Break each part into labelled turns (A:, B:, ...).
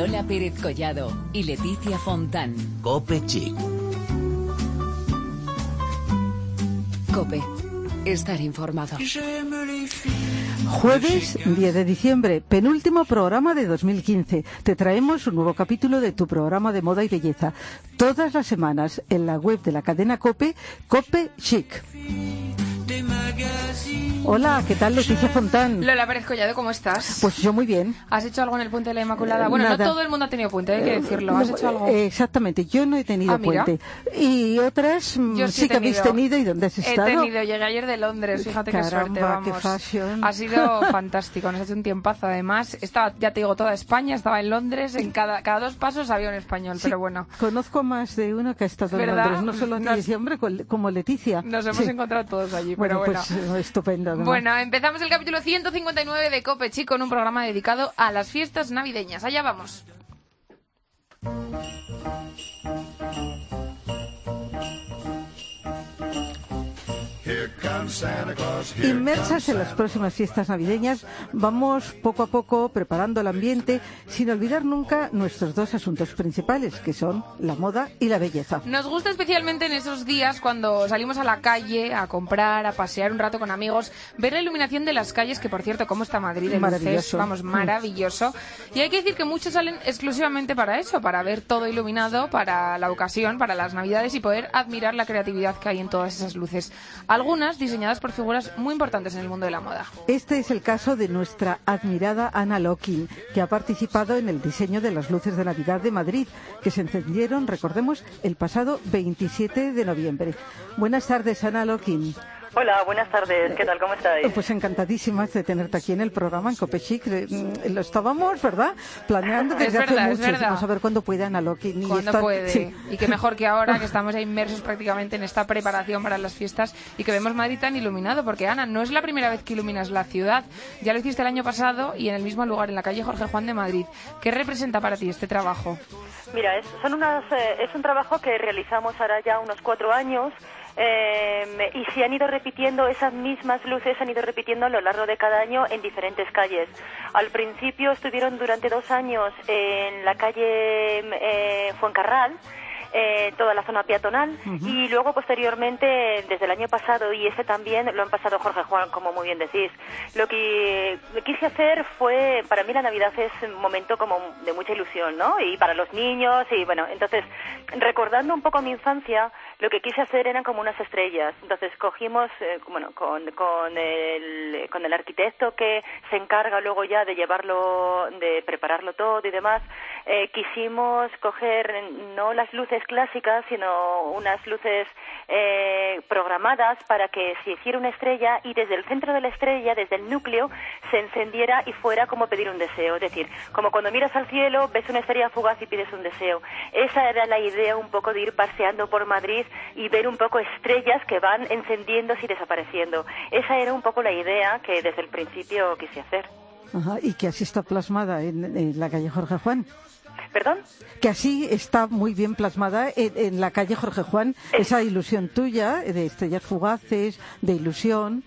A: Lola Pérez Collado y Leticia Fontán.
B: Cope Chic.
A: Cope. Estar informado.
C: Jueves 10 de diciembre, penúltimo programa de 2015. Te traemos un nuevo capítulo de tu programa de moda y belleza. Todas las semanas en la web de la cadena Cope, Cope Chic. Hola, ¿qué tal Leticia Fontán?
D: Lola Pérez Collado, ¿cómo estás?
C: Pues yo muy bien.
D: ¿Has hecho algo en el Puente de la Inmaculada? Bueno,
C: Nada.
D: no todo el mundo ha tenido puente, hay que decirlo. ¿Has
C: No,
D: hecho algo?
C: eh, exactamente, yo no he tenido
D: Ah,
C: puente. Y otras mm,
D: Yo
C: sí,
D: he
C: que habéis tenido y dónde has
D: He
C: estado.
D: tenido, llegué ayer de Londres, fíjate qué suerte,
C: qué fashion.
D: Ha sido fantástico, nos ha hecho un tiempazo además. Estaba, ya te digo, toda España, estaba en Londres, en cada, cada dos pasos había un español,
C: Sí,
D: pero bueno.
C: Conozco más de uno que ha estado en. Londres, no solo a ti, hombre, como Leticia.
D: Nos hemos
C: Sí.
D: encontrado todos allí, pero bueno.
C: pues eh, estupendo. ¿no?
D: Bueno, empezamos el capítulo 159 de Cope Chico con un programa dedicado a las fiestas navideñas. Allá vamos.
C: Inmersas en las próximas fiestas navideñas, vamos poco a poco preparando el ambiente sin olvidar nunca nuestros dos asuntos principales, que son la moda y la belleza.
D: Nos gusta especialmente en esos días cuando salimos a la calle a comprar, a pasear un rato con amigos, ver la iluminación de las calles, que por cierto, cómo está Madrid de luces, vamos, maravilloso. Y hay que decir que muchos salen exclusivamente para eso, para ver todo iluminado, para la ocasión, para las navidades y poder admirar la creatividad que hay en todas esas luces. Algunas diseñadas por figuras muy importantes en el mundo de la moda.
C: Este es el caso de nuestra admirada Ana Lokin, que ha participado en el diseño de las luces de Navidad de Madrid, que se encendieron, recordemos, el pasado 27 de noviembre. Buenas tardes, Ana Lokin.
E: Hola, buenas tardes. ¿Qué tal? ¿Cómo estáis?
C: Pues encantadísimas de tenerte aquí en el programa en Copechic. Eh, mm, Lo estábamos, ¿verdad? Planeando
D: Es
C: desde
D: verdad,
C: hace
D: es
C: mucho.
D: verdad.
C: Vamos a ver cuándo puede Ana Lokin. y
D: Cuando
C: estar-
D: puede.
C: sí.
D: Y que mejor que ahora, que estamos ya inmersos prácticamente en esta preparación para las fiestas y que vemos Madrid tan iluminado. Porque, Ana, no es la primera vez que iluminas la ciudad. Ya lo hiciste el año pasado y en el mismo lugar, en la calle Jorge Juan de Madrid. ¿Qué representa para ti este trabajo?
E: Mira, es, son unas, eh, es un trabajo que realizamos ahora ya unos cuatro años eh, y se han ido repitiendo, esas mismas luces se han ido repitiendo a lo largo de cada año en diferentes calles. Al principio estuvieron durante dos años en la calle eh, Fuencarral, eh, toda la zona peatonal. Y luego posteriormente desde el año pasado y ese también lo han pasado Jorge Juan como muy bien decís. Lo que quise hacer fue para mí la Navidad es un momento como de mucha ilusión ¿no? y para los niños y bueno entonces recordando un poco mi infancia lo que quise hacer eran como unas estrellas. Entonces cogimos eh, bueno con, con el con el arquitecto que se encarga luego ya de llevarlo de prepararlo todo y demás eh, quisimos coger no las luces clásicas, sino unas luces eh, programadas para que se hiciera una estrella y desde el centro de la estrella, desde el núcleo, se encendiera y fuera como pedir un deseo. Es decir, como cuando miras al cielo, ves una estrella fugaz y pides un deseo. Esa era la idea un poco de ir paseando por Madrid y ver un poco estrellas que van encendiéndose y desapareciendo. Esa era un poco la idea que desde el principio quise hacer.
C: Y que así está plasmada en la calle Jorge Juan.
E: ¿Perdón?
C: Que así está muy bien plasmada en, en la calle Jorge Juan esa ilusión tuya de estrellas fugaces, de ilusión.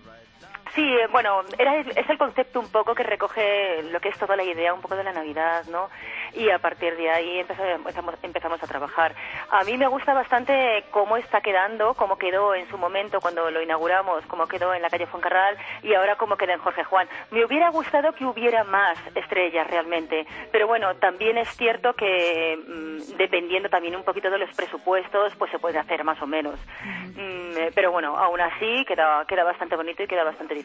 E: Sí, eh, bueno, era, es el concepto un poco que recoge lo que es toda la idea un poco de la Navidad, ¿no? Y a partir de ahí empezamos, empezamos, a trabajar. A mí me gusta bastante cómo está quedando, cómo quedó en su momento cuando lo inauguramos, cómo quedó en la calle Fuencarral y ahora cómo queda en Jorge Juan. Me hubiera gustado que hubiera más estrellas realmente, pero bueno, también es cierto que mm, dependiendo también un poquito de los presupuestos, pues se puede hacer más o menos. Mm, eh, pero bueno, aún así queda, queda bastante bonito y queda bastante diferente.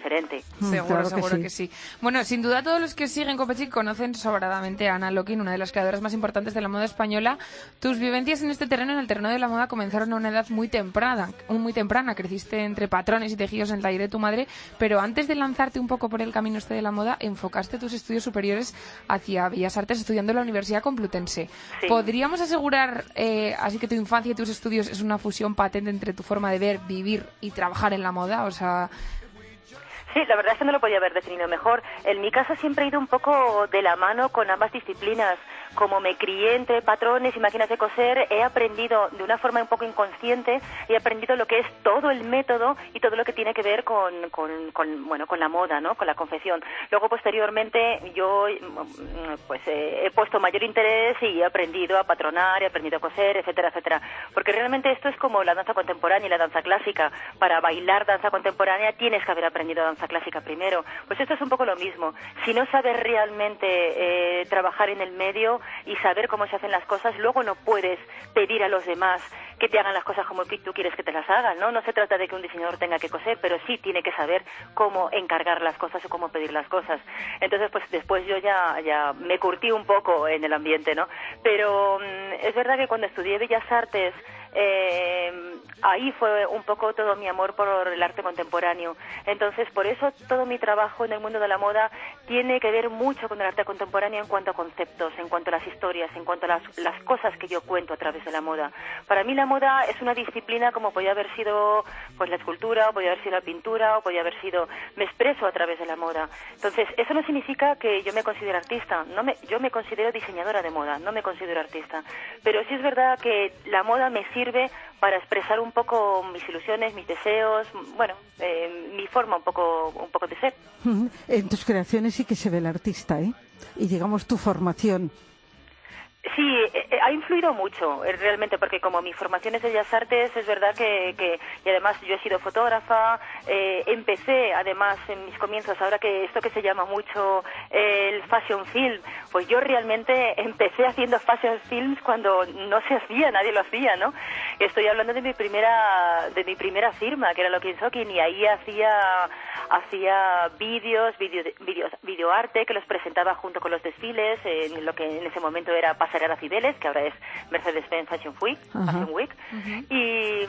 C: Mm,
D: Seguro,
C: claro que
D: seguro
C: sí.
D: que sí. Bueno, sin duda todos los que siguen Copechic conocen sobradamente a Ana Lokin, una de las creadoras más importantes de la moda española. Tus vivencias en este terreno, en el terreno de la moda, comenzaron a una edad muy temprana. Muy temprana. Creciste entre patrones y tejidos en el taller de tu madre, pero antes de lanzarte un poco por el camino este de la moda, enfocaste tus estudios superiores hacia Bellas Artes estudiando en la Universidad Complutense.
E: Sí.
D: ¿Podríamos asegurar, eh, así que tu infancia y tus estudios es una fusión patente entre tu forma de ver, vivir y trabajar en la moda? O sea,
E: Sí, la verdad es que no lo podía haber definido mejor. En mi caso siempre he ido un poco de la mano con ambas disciplinas. Como me crié entre patrones y máquinas de coser, he aprendido de una forma un poco inconsciente, he aprendido lo que es todo el método y todo lo que tiene que ver con, con, bueno, con la moda, ¿no? Con la confección. Luego, posteriormente, yo mm, pues eh, he puesto mayor interés y he aprendido a patronar, he aprendido a coser, etcétera, etcétera. Porque realmente esto es como la danza contemporánea y la danza clásica. Para bailar danza contemporánea tienes que haber aprendido danza clásica primero. Pues esto es un poco lo mismo. Si no sabes realmente eh, trabajar en el medio y saber cómo se hacen las cosas, luego no puedes pedir a los demás que te hagan las cosas como tú quieres que te las hagan, ¿no? No se trata de que un diseñador tenga que coser, pero sí tiene que saber cómo encargar las cosas o cómo pedir las cosas. Entonces, pues después yo ya, ya me curtí un poco en el ambiente, ¿no? Pero mm, es verdad que cuando estudié Bellas Artes, eh, ahí fue un poco todo mi amor por el arte contemporáneo. Entonces, por eso todo mi trabajo en el mundo de la moda tiene que ver mucho con el arte contemporáneo en cuanto a conceptos, en cuanto a las historias, en cuanto a las, cosas que yo cuento a través de la moda. Para mí la moda es una disciplina como podía haber sido pues la escultura, o podía haber sido la pintura, o podía haber sido me expreso a través de la moda. Entonces, eso no significa que yo me considere artista, no me, yo me considero diseñadora de moda, no me considero artista. Pero sí es verdad que la moda me sirve para expresar un poco mis ilusiones, mis deseos, bueno, eh, mi forma un poco, un poco de ser.
C: En tus creaciones sí que se ve el artista, ¿eh? Y digamos tu formación
E: Sí, eh, eh, ha influido mucho eh, realmente porque como mi formación es de Bellas Artes es verdad que, que y además yo he sido fotógrafa, empecé además en mis comienzos ahora que esto que se llama mucho el fashion film, pues yo realmente empecé haciendo fashion films cuando no se hacía, nadie lo hacía, ¿no? Estoy hablando de mi primera de mi primera firma que era Loki Sokin y ahí hacía hacía vídeos, vídeos, videoarte que los presentaba junto con los desfiles en lo que en ese momento era Pasarela Cibeles, que ahora es Mercedes-Benz Fashion Week. Fashion Week. Y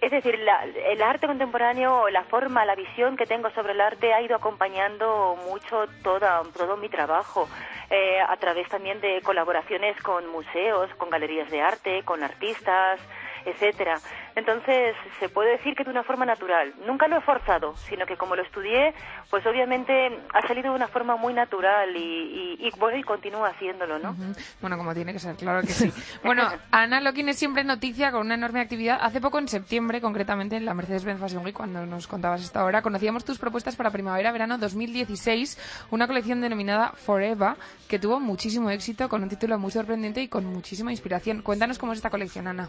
E: es decir, el arte contemporáneo, la forma, la visión que tengo sobre el arte ha ido acompañando mucho toda, todo mi trabajo. Eh, a través también de colaboraciones con museos, con galerías de arte, con artistas, etcétera. Entonces, se puede decir que de una forma natural. Nunca lo he forzado, sino que como lo estudié, pues obviamente ha salido de una forma muy natural y, y, bueno, y continúa haciéndolo, ¿no?
D: Bueno, como tiene que ser, claro que sí. bueno, Ana Loquín es siempre noticia con una enorme actividad. Hace poco, en septiembre, concretamente en la Mercedes-Benz Fashion Week, cuando nos contabas esta hora, conocíamos tus propuestas para primavera-verano 2016, una colección denominada Forever, que tuvo muchísimo éxito, con un título muy sorprendente y con muchísima inspiración. Cuéntanos cómo es esta colección, Ana.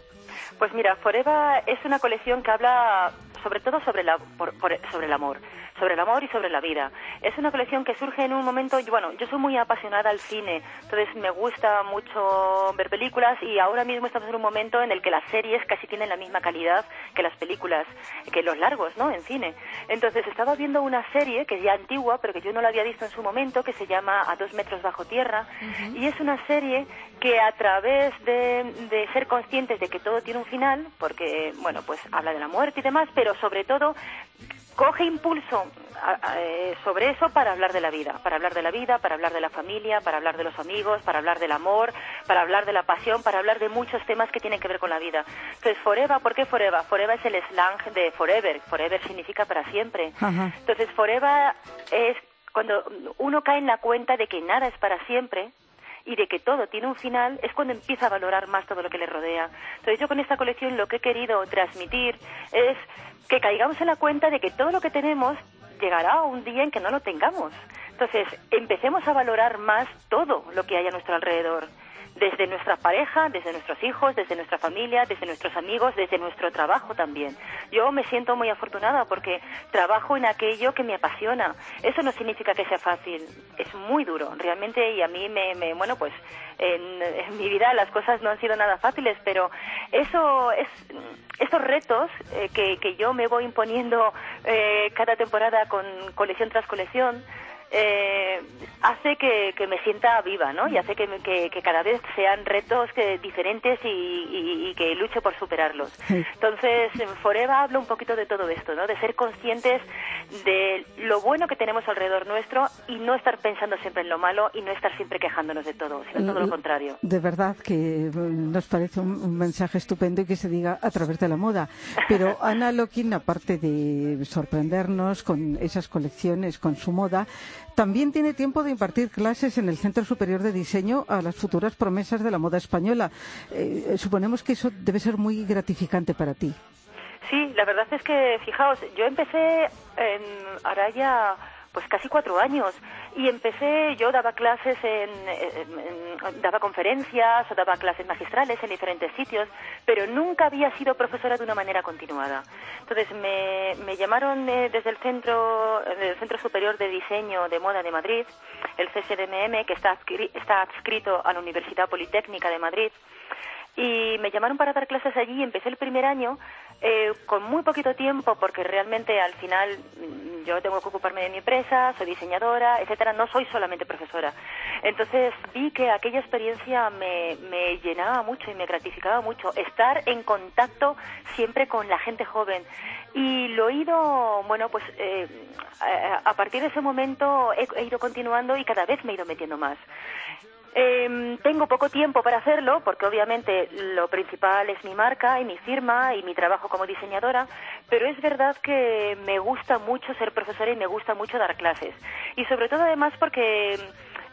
E: Pues mira, Forever es una colección que habla sobre todo sobre, la, sobre el amor sobre el amor y sobre la vida. Es una colección que surge en un momento, bueno, yo soy muy apasionada al cine, entonces me gusta mucho ver películas y ahora mismo estamos en un momento en el que las series casi tienen la misma calidad que las películas, que los largos, ¿no? En cine. Entonces estaba viendo una serie que es ya antigua, pero que yo no la había visto en su momento, que se llama A dos metros bajo tierra, y es una serie que a través de, de ser conscientes de que todo tiene un final, porque, bueno, pues habla de la muerte y demás, pero sobre todo coge impulso eh, sobre eso para hablar de la vida, para hablar de la vida, para hablar de la familia, para hablar de los amigos, para hablar del amor, para hablar de la pasión, para hablar de muchos temas que tienen que ver con la vida. Entonces, Forever, ¿por qué Forever? Forever es el slang de Forever. Forever significa para siempre. Entonces, Forever es cuando uno cae en la cuenta de que nada es para siempre, y de que todo tiene un final, es cuando empieza a valorar más todo lo que le rodea. Entonces yo con esta colección lo que he querido transmitir es que caigamos en la cuenta de que todo lo que tenemos llegará un día en que no lo tengamos. Entonces, empecemos a valorar más todo lo que hay a nuestro alrededor desde nuestra pareja, desde nuestros hijos, desde nuestra familia, desde nuestros amigos, desde nuestro trabajo también. Yo me siento muy afortunada porque trabajo en aquello que me apasiona. Eso no significa que sea fácil, es muy duro, realmente, y a mí me, bueno, pues en, mi vida las cosas no han sido nada fáciles, pero eso es, estos retos eh, que, que, yo me voy imponiendo eh, cada temporada con colección tras colección, eh, hace que, me sienta viva, ¿no? Y hace que, que, cada vez sean retos que, diferentes y, que luche por superarlos. Entonces, en Foreva hablo un poquito de todo esto, ¿no? De ser conscientes de lo bueno que tenemos alrededor nuestro y no estar pensando siempre en lo malo y no estar siempre quejándonos de todo, sino todo lo contrario.
C: De verdad que nos parece un, mensaje estupendo y que se diga a través de la moda. Pero Ana Lokin, aparte de sorprendernos con esas colecciones, con su moda, también tiene tiempo de impartir clases en el Centro Superior de Diseño a las futuras promesas de la moda española. Eh, suponemos que eso debe ser muy gratificante para ti.
E: Sí, la verdad es que, fijaos, yo empecé en Araya pues casi cuatro años y empecé, yo daba clases en, daba conferencias o daba clases magistrales en diferentes sitios, pero nunca había sido profesora de una manera continuada. Entonces me, me llamaron eh, desde el centro, del Centro Superior de Diseño de Moda de Madrid, el CSDMM, que está, está adscrito a la Universidad Politécnica de Madrid, y me llamaron para dar clases allí empecé el primer año eh, con muy poquito tiempo porque realmente al final mm, yo tengo que ocuparme de mi empresa, soy diseñadora, etcétera, no soy solamente profesora. Entonces vi que aquella experiencia me, me llenaba mucho y me gratificaba mucho estar en contacto siempre con la gente joven y lo he ido, bueno, pues eh, a partir de ese momento he ido continuando y cada vez me he ido metiendo más. Eh, tengo poco tiempo para hacerlo porque obviamente lo principal es mi marca y mi firma y mi trabajo como diseñadora, pero es verdad que me gusta mucho ser profesora y me gusta mucho dar clases. Y sobre todo además porque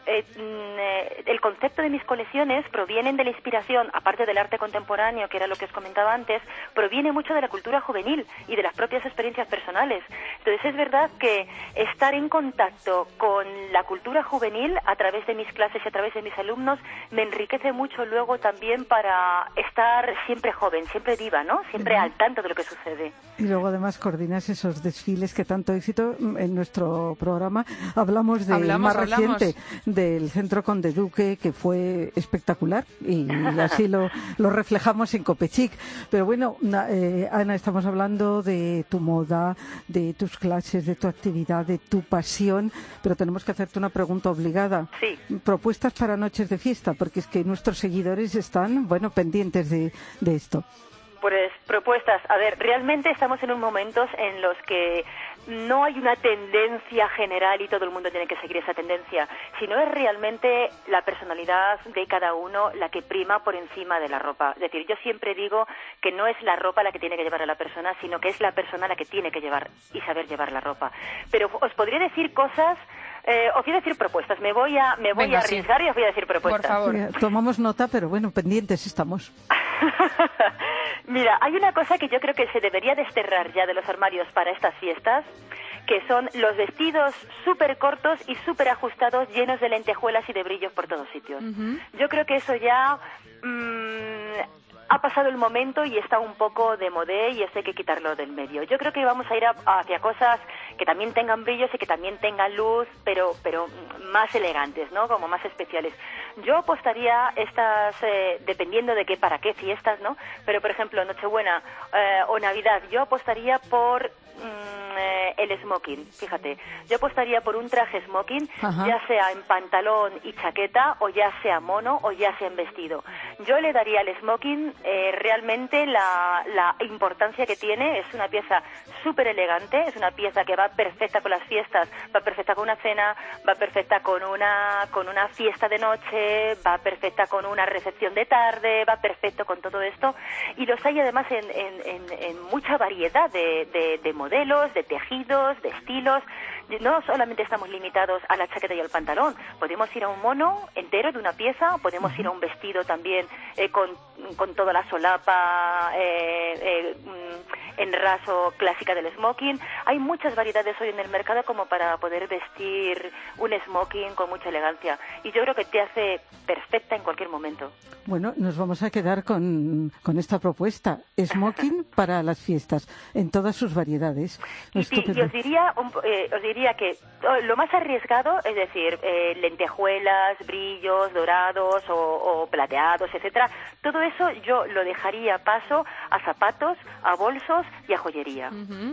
E: eh, mm, eh, el concepto de mis colecciones provienen de la inspiración, aparte del arte contemporáneo, que era lo que os comentaba antes, proviene mucho de la cultura juvenil y de las propias experiencias personales. Entonces es verdad que estar en contacto con la cultura juvenil a través de mis clases y a través de mis alumnos me enriquece mucho luego también para estar siempre joven, siempre viva, ¿no? Siempre al tanto de lo que sucede.
C: Y luego además coordinas esos desfiles que tanto éxito en nuestro programa hablamos de más reciente del Centro Conde Duque, que fue espectacular y así lo, lo reflejamos en Copechic. Pero bueno, eh, Ana, estamos hablando de tu moda, de tus clases, de tu actividad, de tu pasión, pero tenemos que hacerte una pregunta obligada.
E: Sí.
C: Propuestas para noches de fiesta, porque es que nuestros seguidores están, bueno, pendientes de, de esto.
E: Pues propuestas. A ver, realmente estamos en un momentos en los que no hay una tendencia general y todo el mundo tiene que seguir esa tendencia, sino es realmente la personalidad de cada uno la que prima por encima de la ropa. Es decir, yo siempre digo que no es la ropa la que tiene que llevar a la persona, sino que es la persona la que tiene que llevar y saber llevar la ropa. Pero os podría decir cosas eh, os voy a decir propuestas. Me voy a, me voy a arriesgar y os voy a decir propuestas.
D: Por favor.
C: tomamos nota, pero bueno, pendientes estamos.
E: Mira, hay una cosa que yo creo que se debería desterrar ya de los armarios para estas fiestas, que son los vestidos súper cortos y súper ajustados, llenos de lentejuelas y de brillos por todos sitios. Yo creo que eso ya mm, ha pasado el momento y está un poco de modé y eso hay que quitarlo del medio. Yo creo que vamos a ir hacia cosas que también tengan brillos y que también tengan luz, pero, pero más elegantes, ¿no? Como más especiales. Yo apostaría estas, eh, dependiendo de qué, para qué fiestas, ¿no? Pero, por ejemplo, Nochebuena eh, o Navidad, yo apostaría por mm, eh, el smoking, fíjate. Yo apostaría por un traje smoking, ya sea en pantalón y chaqueta, o ya sea mono, o ya sea en vestido. Yo le daría al smoking realmente la, la importancia que tiene. Es una pieza súper elegante, es una pieza que va perfecta con las fiestas, va perfecta con una cena, va perfecta con una, con una fiesta de noche, va perfecta con una recepción de tarde, va perfecto con todo esto. Y los hay además en, en, en, mucha variedad de, de, de modelos, de tejidos, de estilos no solamente estamos limitados a la chaqueta y al pantalón, podemos ir a un mono entero de una pieza, podemos ir a un vestido también eh, con, con, toda la solapa eh, eh, mm, en raso clásica del smoking. Hay muchas variedades hoy en el mercado como para poder vestir un smoking con mucha elegancia y yo creo que te hace perfecta en cualquier momento.
C: Bueno, nos vamos a quedar con, con esta propuesta, smoking para las fiestas, en todas sus variedades.
E: Y, os diría, os diría diría que lo más arriesgado, es decir, eh, lentejuelas, brillos, dorados o, plateados, etcétera, todo eso yo lo dejaría paso a zapatos, a bolsos y a joyería.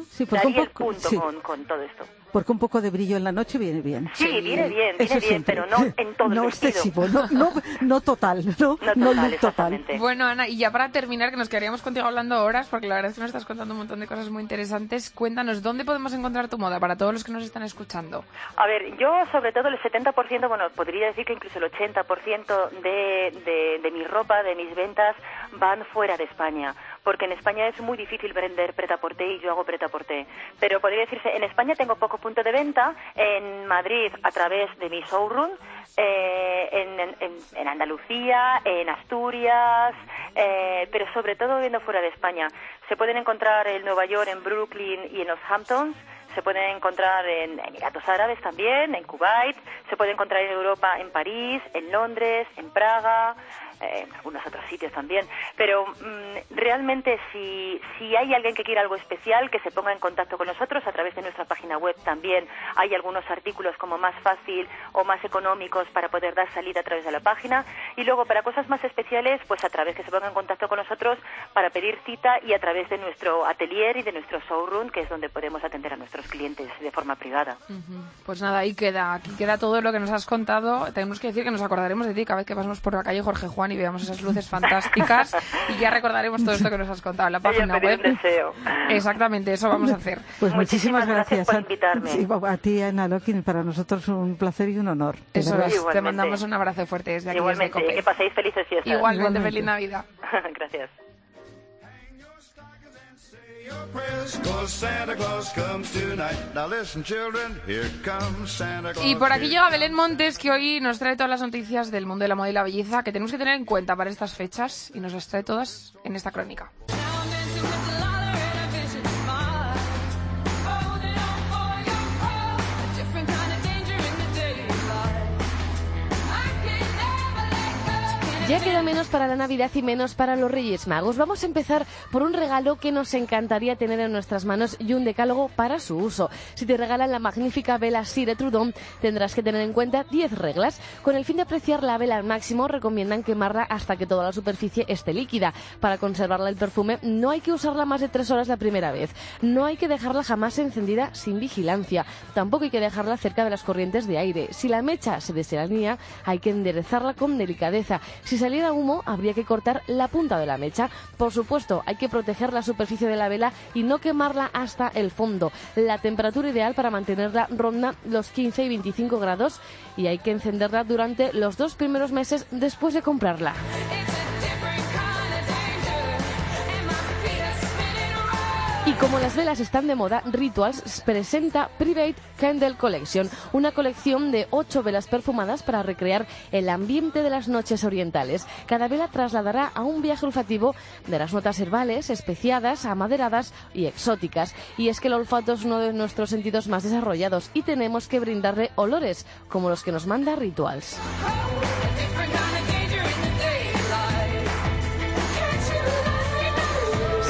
C: sí,
E: Daría el punto con todo esto.
C: Porque un poco de brillo en la noche viene bien.
E: Sí, viene bien, viene bien, pero no en todo
C: no
E: el
C: excesivo, no, no, no, total, no,
E: no total,
D: Bueno, Ana, y ya para terminar, que nos quedaríamos contigo hablando horas, porque la verdad es que nos estás contando un montón de cosas muy interesantes, cuéntanos, ¿dónde podemos encontrar tu moda para todos los que nos están escuchando?
E: A ver, yo sobre todo el 70%, bueno, podría decir que incluso el 80% de, de, de mi ropa, de mis ventas, van fuera de España porque en España es muy difícil vender pretaporté y yo hago pretaporté. Pero podría decirse, en España tengo poco punto de venta, en Madrid a través de mi showroom, eh, en, en, Andalucía, en Asturias, eh, pero sobre todo viendo fuera de España. Se pueden encontrar en Nueva York, en Brooklyn y en los Hamptons se puede encontrar en Emiratos Árabes también, en Kuwait, se puede encontrar en Europa, en París, en Londres, en Praga, en algunos otros sitios también. Pero mm, realmente si, si hay alguien que quiera algo especial, que se ponga en contacto con nosotros a través de nuestra página web también. Hay algunos artículos como más fácil o más económicos para poder dar salida a través de la página. Y luego para cosas más especiales, pues a través que se ponga en contacto con nosotros para pedir cita y a través de nuestro atelier y de nuestro showroom, que es donde podemos atender a nuestros clientes de forma privada.
D: Pues nada, ahí queda, aquí queda todo lo que nos has contado. Tenemos que decir que nos acordaremos de ti cada vez que pasamos por la calle Jorge Juan y veamos esas luces fantásticas y ya recordaremos todo esto que nos has contado en la página web. Exactamente, eso vamos a hacer.
C: Pues muchísimas, gracias,
E: por invitarme.
C: a ti, Ana Lokin, para nosotros un placer y un honor.
D: Eso es, te mandamos un abrazo fuerte desde aquí,
E: Igualmente,
D: desde
E: que paséis felices fiestas.
D: Igualmente, feliz Navidad.
E: gracias.
D: Y por aquí llega Belén Montes, que hoy nos trae todas las noticias del mundo de la moda y la belleza que tenemos que tener en cuenta para estas fechas y nos las trae todas en esta crónica.
B: Ya queda menos para la Navidad y menos para los Reyes Magos. Vamos a empezar por un regalo que nos encantaría tener en nuestras manos y un decálogo para su uso. Si te regalan la magnífica vela Sire Trudon, tendrás que tener en cuenta 10 reglas. Con el fin de apreciar la vela al máximo, recomiendan quemarla hasta que toda la superficie esté líquida. Para conservarla el perfume, no hay que usarla más de 3 horas la primera vez. No hay que dejarla jamás encendida sin vigilancia. Tampoco hay que dejarla cerca de las corrientes de aire. Si la mecha se deseanía, hay que enderezarla con delicadeza. Si saliera humo, habría que cortar la punta de la mecha. Por supuesto, hay que proteger la superficie de la vela y no quemarla hasta el fondo. La temperatura ideal para mantenerla ronda los 15 y 25 grados y hay que encenderla durante los dos primeros meses después de comprarla. Como las velas están de moda, Rituals presenta Private Candle Collection, una colección de ocho velas perfumadas para recrear el ambiente de las noches orientales. Cada vela trasladará a un viaje olfativo de las notas herbales, especiadas, amaderadas y exóticas. Y es que el olfato es uno de nuestros sentidos más desarrollados y tenemos que brindarle olores como los que nos manda Rituals.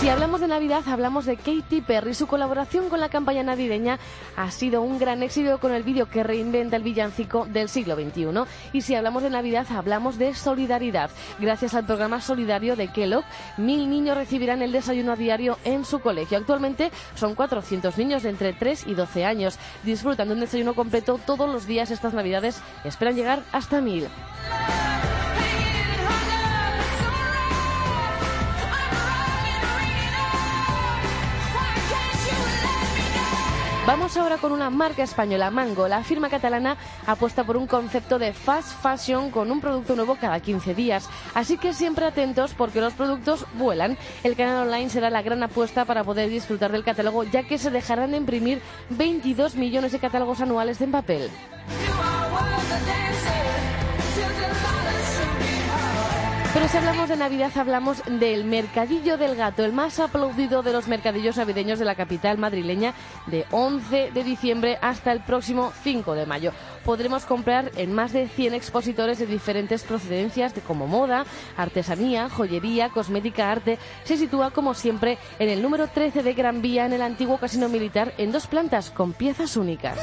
B: Si hablamos de Navidad, hablamos de Katy Perry. Su colaboración con la campaña navideña ha sido un gran éxito con el vídeo que reinventa el villancico del siglo XXI. Y si hablamos de Navidad, hablamos de solidaridad. Gracias al programa solidario de Kellogg, mil niños recibirán el desayuno diario en su colegio. Actualmente son 400 niños de entre 3 y 12 años. Disfrutan de un desayuno completo todos los días estas Navidades. Esperan llegar hasta mil. Vamos ahora con una marca española, Mango. La firma catalana apuesta por un concepto de fast fashion con un producto nuevo cada 15 días. Así que siempre atentos porque los productos vuelan. El canal online será la gran apuesta para poder disfrutar del catálogo ya que se dejarán de imprimir 22 millones de catálogos anuales en papel. Pero si hablamos de Navidad, hablamos del Mercadillo del Gato, el más aplaudido de los mercadillos navideños de la capital madrileña, de 11 de diciembre hasta el próximo 5 de mayo. Podremos comprar en más de 100 expositores de diferentes procedencias, de como moda, artesanía, joyería, cosmética, arte. Se sitúa, como siempre, en el número 13 de Gran Vía, en el antiguo casino militar, en dos plantas, con piezas únicas.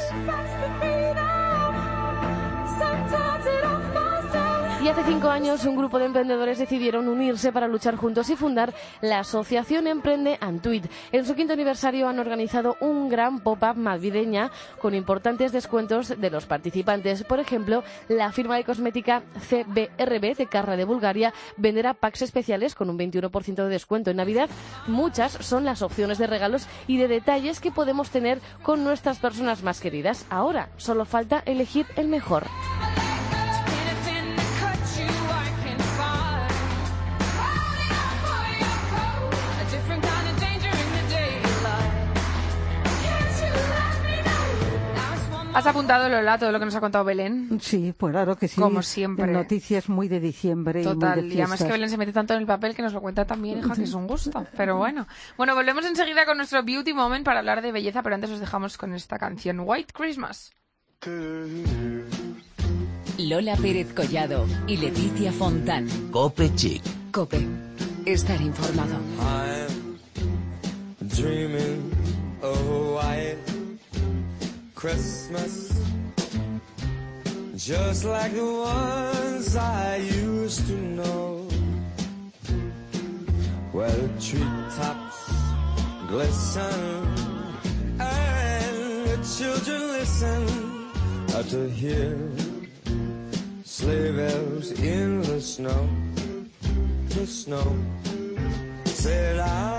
B: Hace cinco años un grupo de emprendedores decidieron unirse para luchar juntos y fundar la Asociación Emprende Antuit. En su quinto aniversario han organizado un gran pop-up navideña con importantes descuentos de los participantes. Por ejemplo, la firma de cosmética CBRB de Carra de Bulgaria venderá packs especiales con un 21% de descuento en Navidad. Muchas son las opciones de regalos y de detalles que podemos tener con nuestras personas más queridas. Ahora solo falta elegir el mejor.
D: ¿Has apuntado, Lola, todo lo que nos ha contado Belén?
C: Sí, pues claro que sí.
D: Como siempre.
C: Noticias muy de diciembre
D: Total,
C: y muy de
D: y además que. Belén se mete tanto en el papel que nos lo cuenta también, hija, que es un gusto. Pero bueno. Bueno, volvemos enseguida con nuestro Beauty Moment para hablar de belleza, pero antes os dejamos con esta canción, White Christmas.
A: Lola Pérez Collado y Leticia Fontán.
F: Cope Chic.
A: Cope. Estar informado.
G: I'm dreaming of white Christmas, just like the ones I used to know, where the treetops glisten and the children listen. To hear sleigh bells in the snow, the snow. Said I'm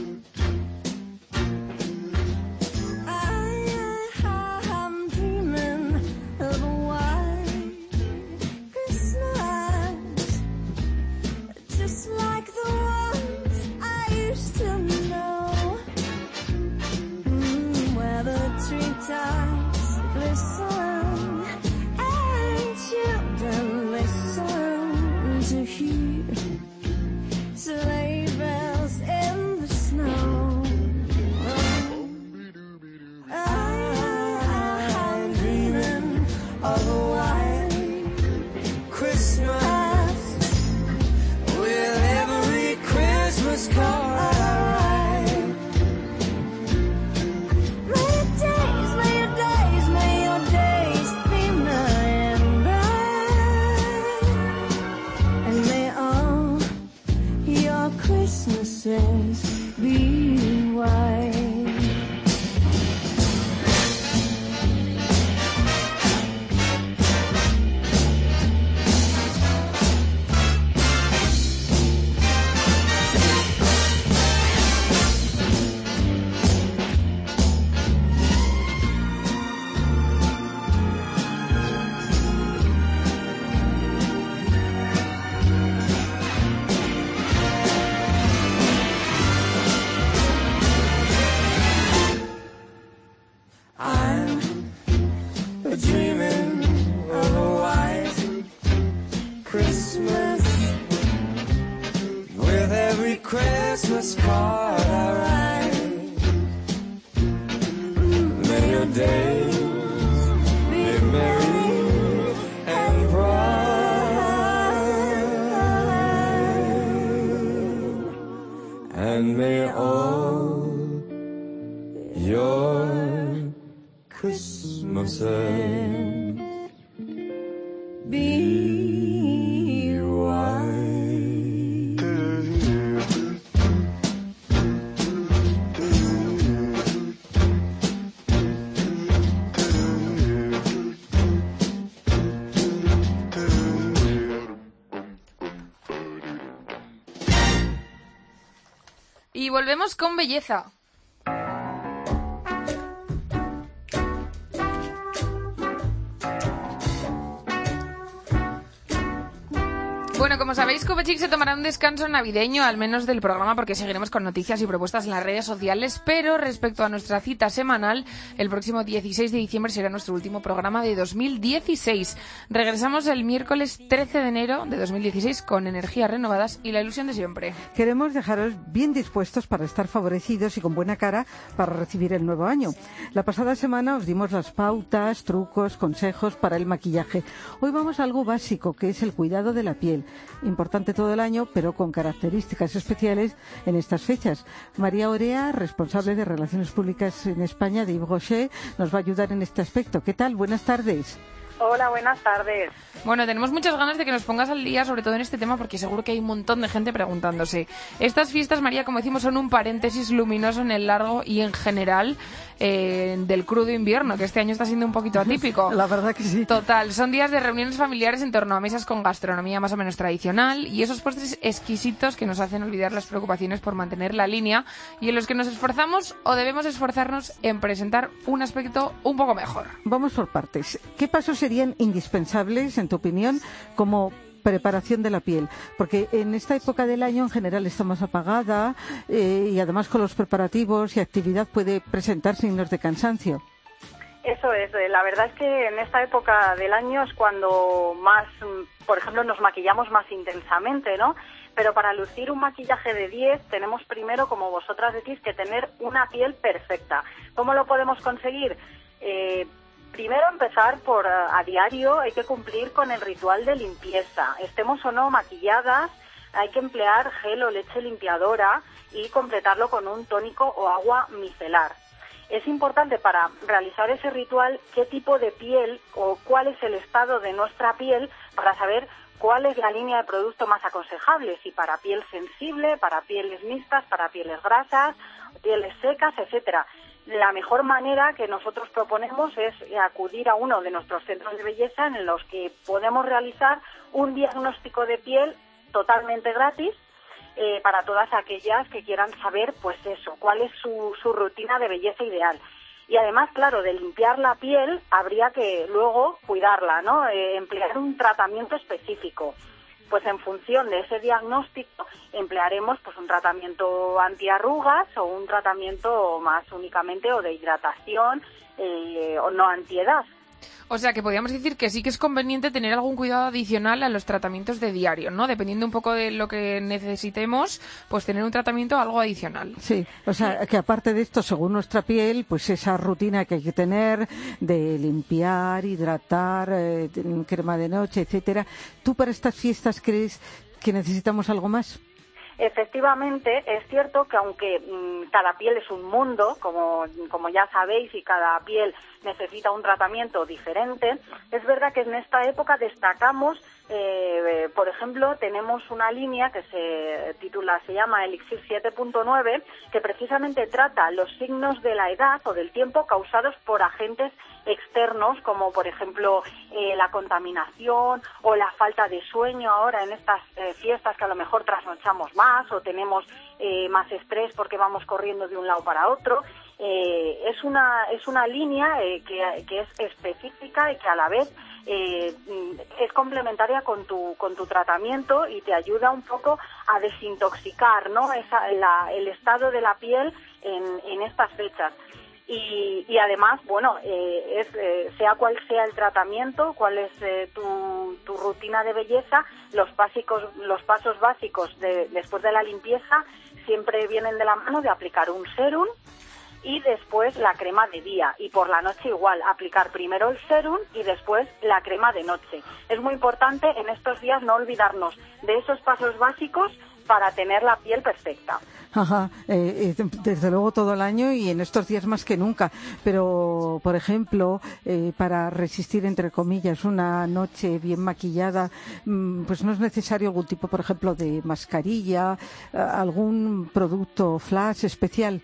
D: Belleza. Copechic se tomará un descanso navideño, al menos del programa, porque seguiremos con noticias y propuestas en las redes sociales. Pero respecto a nuestra cita semanal, el próximo 16 de diciembre será nuestro último programa de 2016. Regresamos el miércoles 13 de enero de 2016 con energías renovadas y la ilusión de siempre.
C: Queremos dejaros bien dispuestos para estar favorecidos y con buena cara para recibir el nuevo año. La pasada semana os dimos las pautas, trucos, consejos para el maquillaje. Hoy vamos a algo básico, que es el cuidado de la piel. Importante todo el año, pero con características especiales en estas fechas. María Orea, responsable de Relaciones Públicas en España de Yves Rocher, nos va a ayudar en este aspecto. ¿Qué tal? Buenas tardes.
F: Hola, buenas tardes.
D: Bueno, tenemos muchas ganas de que nos pongas al día, sobre todo en este tema, porque seguro que hay un montón de gente preguntándose. Estas fiestas, María, como decimos, son un paréntesis luminoso en el largo y en general eh, del crudo invierno, que este año está siendo un poquito atípico.
C: La verdad que sí.
D: Total, son días de reuniones familiares en torno a mesas con gastronomía más o menos tradicional y esos postres exquisitos que nos hacen olvidar las preocupaciones por mantener la línea y en los que nos esforzamos o debemos esforzarnos en presentar un aspecto un poco mejor.
C: Vamos por partes. ¿Qué pasos serían indispensables, en tu opinión, como preparación de la piel? Porque en esta época del año en general está más apagada eh, y además con los preparativos y actividad puede presentar signos de cansancio.
F: Eso es, eh, la verdad es que en esta época del año es cuando más, mm, por ejemplo, nos maquillamos más intensamente, ¿no? Pero para lucir un maquillaje de 10 tenemos primero, como vosotras decís, que tener una piel perfecta. ¿Cómo lo podemos conseguir? Eh, primero empezar por eh, a diario hay que cumplir con el ritual de limpieza. Estemos o no maquilladas, hay que emplear gel o leche limpiadora y completarlo con un tónico o agua micelar. Es importante para realizar ese ritual qué tipo de piel o cuál es el estado de nuestra piel para saber cuál es la línea de producto más aconsejable, si para piel sensible, para pieles mixtas, para pieles grasas, pieles secas, etcétera. La mejor manera que nosotros proponemos es acudir a uno de nuestros centros de belleza en los que podemos realizar un diagnóstico de piel totalmente gratis eh, para todas aquellas que quieran saber, pues eso, cuál es su, su rutina de belleza ideal. Y además, claro, de limpiar la piel habría que luego cuidarla, ¿no? Eh, emplear un tratamiento específico. Pues en función de ese diagnóstico emplearemos pues un tratamiento antiarrugas o un tratamiento más únicamente o de hidratación eh, o no antiedad.
D: O sea que podríamos decir que sí que es conveniente tener algún cuidado adicional a los tratamientos de diario, ¿no? Dependiendo un poco de lo que necesitemos, pues tener un tratamiento algo adicional.
C: Sí, o sea, que aparte de esto, según nuestra piel, pues esa rutina que hay que tener de limpiar, hidratar, eh, crema de noche, etcétera. ¿Tú para estas fiestas crees que necesitamos algo más?
F: Efectivamente, es cierto que aunque mm, cada piel es un mundo, como, como ya sabéis, y cada piel necesita un tratamiento diferente, es verdad que en esta época destacamos, eh, por ejemplo, tenemos una línea que se titula, se llama Elixir 7.9, que precisamente trata los signos de la edad o del tiempo causados por agentes externos, como por ejemplo eh, la contaminación o la falta de sueño ahora en estas eh, fiestas que a lo mejor trasnochamos más o tenemos eh, más estrés porque vamos corriendo de un lado para otro. Eh, es una es una línea eh, que, que es específica y que a la vez eh, es complementaria con tu con tu tratamiento y te ayuda un poco a desintoxicar no Esa, la- el estado de la piel en, en estas fechas. Y, y además, bueno, eh, es, eh, sea cual sea el tratamiento, cuál es eh, tu, tu rutina de belleza, los, básicos, los pasos básicos de- después de la limpieza siempre vienen de la mano de aplicar un serum y después la crema de día. Y por la noche igual, aplicar primero el serum y después la crema de noche. Es muy importante en estos días no olvidarnos de esos pasos básicos para tener la piel perfecta.
C: Ajá, eh, eh, desde luego todo el año y en estos días más que nunca. Pero, por ejemplo, eh, para resistir, entre comillas, una noche bien maquillada, mm, pues no es necesario algún tipo, por ejemplo, de mascarilla, algún producto flash especial.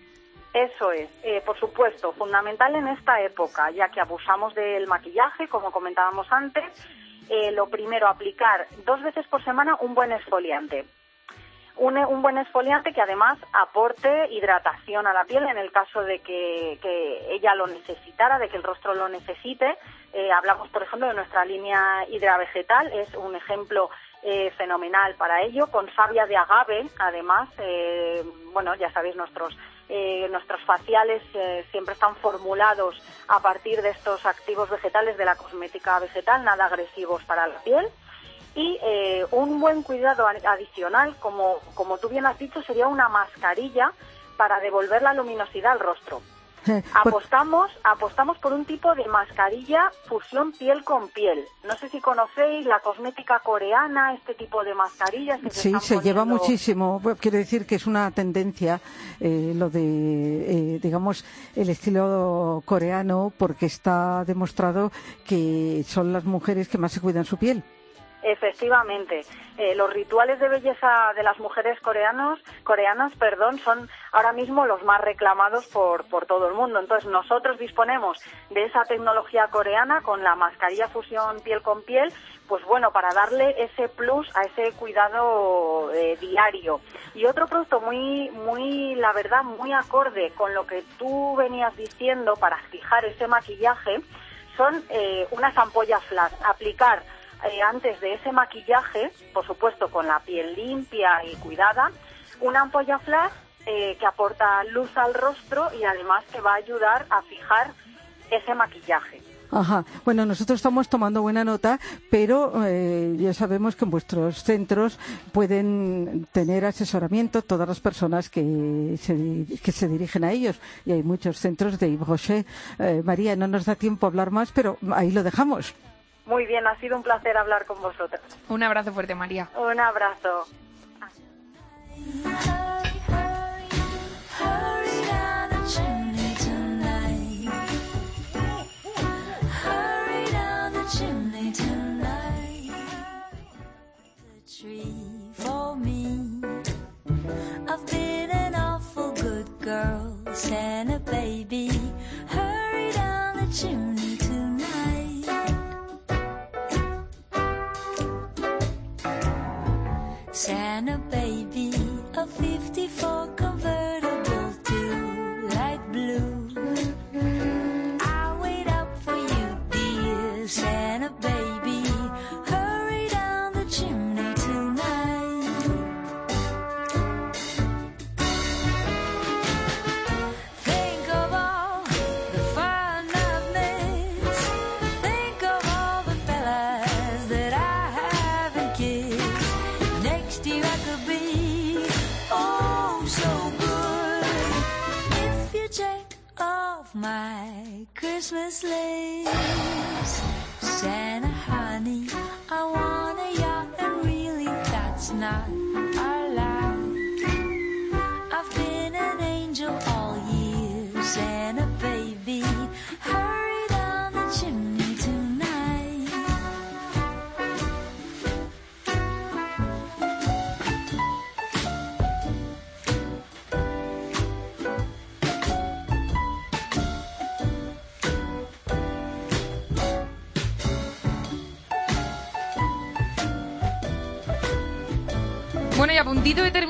F: Eso es, eh, por supuesto, fundamental en esta época, ya que abusamos del maquillaje, como comentábamos antes. eh, lo primero, aplicar dos veces por semana un buen exfoliante. Un, un buen exfoliante que además aporte hidratación a la piel en el caso de que, que ella lo necesitara, de que el rostro lo necesite. Eh, hablamos, por ejemplo, de nuestra línea hidravegetal, es un ejemplo eh, fenomenal para ello, con savia de agave, además, eh, bueno, ya sabéis, nuestros, eh, nuestros faciales eh, siempre están formulados a partir de estos activos vegetales de la cosmética vegetal, nada agresivos para la piel. Y eh, un buen cuidado adicional, como, como tú bien has dicho, sería una mascarilla para devolver la luminosidad al rostro. Apostamos, apostamos por un tipo de mascarilla fusión piel con piel. No sé si conocéis la cosmética coreana, este tipo de mascarillas que
C: Sí, se lleva muchísimo. Bueno, Quiero decir que es una tendencia eh, lo de, eh, digamos, el estilo coreano, porque está demostrado que son las mujeres que más se cuidan su piel.
F: Efectivamente, Eh, los rituales de belleza de las mujeres coreanos, coreanas, perdón, son ahora mismo los más reclamados por, por todo el mundo. Entonces nosotros disponemos de esa tecnología coreana con la mascarilla fusión piel con piel, pues bueno, para darle ese plus a ese cuidado eh, diario. Y otro producto muy, muy, la verdad, muy acorde con lo que tú venías diciendo para fijar ese maquillaje, son eh, unas ampollas flash. Aplicar eh, antes de ese maquillaje, por supuesto con la piel limpia y cuidada, una ampolla flash eh, que aporta luz al rostro y además te va a ayudar a fijar ese maquillaje.
C: Ajá. Bueno, nosotros estamos tomando buena nota, pero eh, ya sabemos que en vuestros centros pueden tener asesoramiento todas las personas que se, que se dirigen a ellos. Y hay muchos centros de Yves Rocher. Eh, María, no nos da tiempo a hablar más, pero ahí lo dejamos.
F: Muy bien, ha sido un placer hablar con vosotros.
D: Un abrazo fuerte, María.
F: Un abrazo.
H: Hurry down the Santa baby, a 54 Christmas list. Santa honey,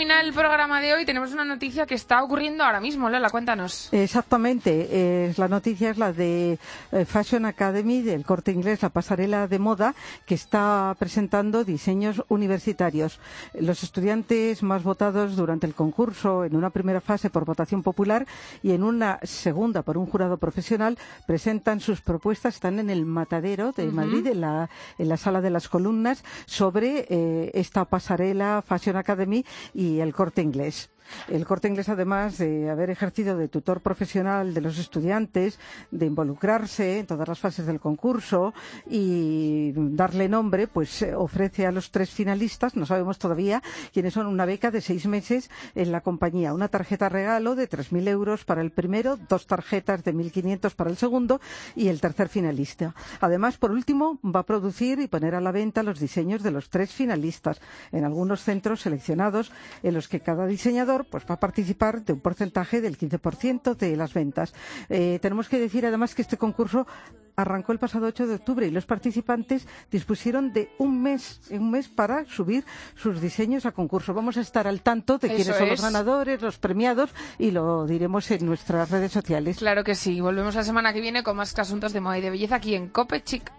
D: terminar el programa de hoy, tenemos una noticia que está ocurriendo ahora mismo. Lola, cuéntanos.
C: Exactamente. eh, la noticia es la de eh, Fashion Academy del Corte Inglés, la pasarela de moda que está presentando diseños universitarios. Los estudiantes más votados durante el concurso en una primera fase por votación popular y en una segunda por un jurado profesional presentan sus propuestas. Están en el Matadero de Madrid, en la, en la sala de las columnas, sobre eh, esta pasarela Fashion Academy y el Corte Inglés. El corte inglés, además de haber ejercido de tutor profesional de los estudiantes, de involucrarse en todas las fases del concurso y darle nombre, pues eh, ofrece a los tres finalistas, no sabemos todavía quiénes son, una beca de seis meses en la compañía. Una tarjeta regalo de 3.000 euros para el primero, dos tarjetas de 1.500 para el segundo y el tercer finalista. Además, por último, va a producir y poner a la venta los diseños de los tres finalistas en algunos centros seleccionados en los que cada diseñador pues va a participar de un porcentaje del 15% de las ventas. Eh, tenemos que decir además que este concurso arrancó el pasado 8 de octubre y los participantes dispusieron de un mes, un mes para subir sus diseños a concurso. Vamos a estar al tanto de quiénes son
D: es.
C: los ganadores, los premiados y lo diremos en nuestras redes sociales.
D: Claro que sí. Volvemos la semana que viene con más asuntos de moda y de belleza aquí en Cope Chic.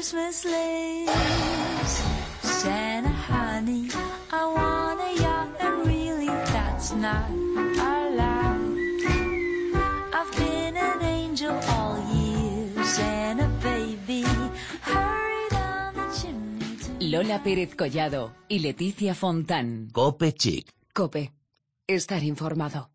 H: Christmas list. Santa honey, I want a yacht and really that's not a lie. I've been an angel all year, Santa baby, hurry down the chimney to
A: Lola Pérez Collado y Leticia Fontán.
I: Cope Chic.
A: Cope. Estar informado.